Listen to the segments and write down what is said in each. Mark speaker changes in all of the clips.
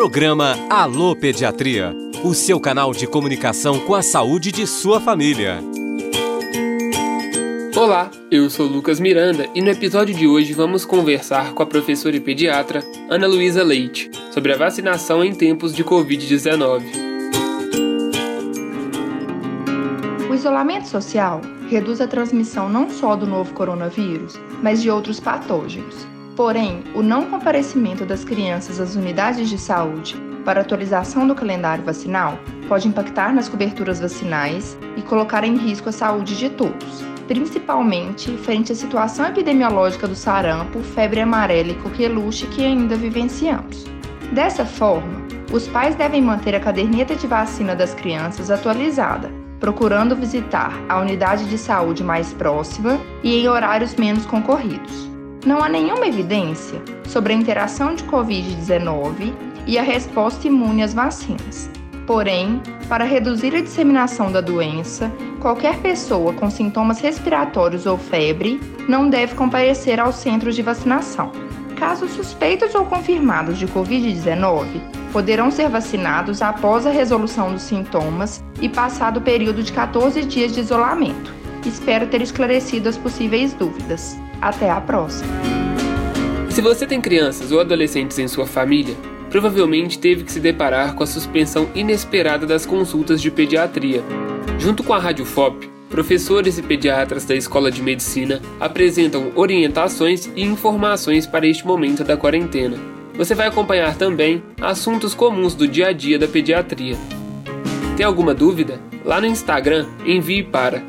Speaker 1: Programa Alô Pediatria, o seu canal de comunicação com a saúde de sua família.
Speaker 2: Olá, eu sou Lucas Miranda e no episódio de hoje vamos conversar com a professora e pediatra Ana Luísa Leite sobre a vacinação em tempos de Covid-19.
Speaker 3: O isolamento social reduz a transmissão não só do novo coronavírus, mas de outros patógenos. Porém, o não comparecimento das crianças às unidades de saúde para atualização do calendário vacinal pode impactar nas coberturas vacinais e colocar em risco a saúde de todos, principalmente frente à situação epidemiológica do sarampo, febre amarela e coqueluche que ainda vivenciamos. Dessa forma, os pais devem manter a caderneta de vacina das crianças atualizada, procurando visitar a unidade de saúde mais próxima e em horários menos concorridos. Não há nenhuma evidência sobre a interação de Covid-19 e a resposta imune às vacinas. Porém, para reduzir a disseminação da doença, qualquer pessoa com sintomas respiratórios ou febre não deve comparecer aos centros de vacinação. Casos suspeitos ou confirmados de Covid-19 poderão ser vacinados após a resolução dos sintomas e passado o período de 14 dias de isolamento. Espero ter esclarecido as possíveis dúvidas. Até a próxima!
Speaker 2: Se você tem crianças ou adolescentes em sua família, provavelmente teve que se deparar com a suspensão inesperada das consultas de pediatria. Junto com a Rádio FOP, professores e pediatras da Escola de Medicina apresentam orientações e informações para este momento da quarentena. Você vai acompanhar também assuntos comuns do dia a dia da pediatria. Tem alguma dúvida? Lá no Instagram, envie para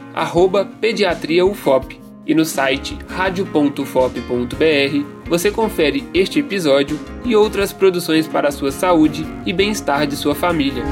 Speaker 2: pediatriaufop e no site radio.fop.br você confere este episódio e outras produções para a sua saúde e bem-estar de sua família.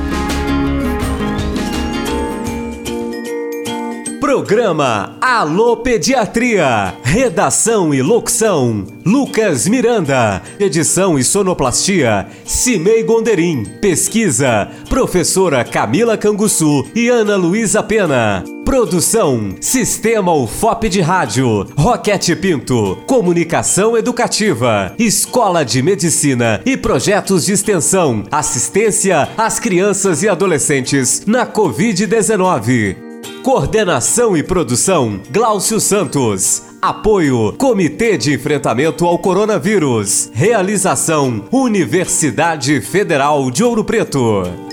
Speaker 1: Programa Alô Pediatria. Redação e locução: Lucas Miranda. Edição e sonoplastia: Cimei Gonderim. Pesquisa: Professora Camila Canguçu e Ana Luísa Pena. Produção: Sistema UFOP de Rádio, Roquete Pinto, Comunicação Educativa, Escola de Medicina e Projetos de Extensão, Assistência às Crianças e Adolescentes na Covid-19. Coordenação e produção: Gláucio Santos. Apoio: Comitê de Enfrentamento ao Coronavírus. Realização: Universidade Federal de Ouro Preto.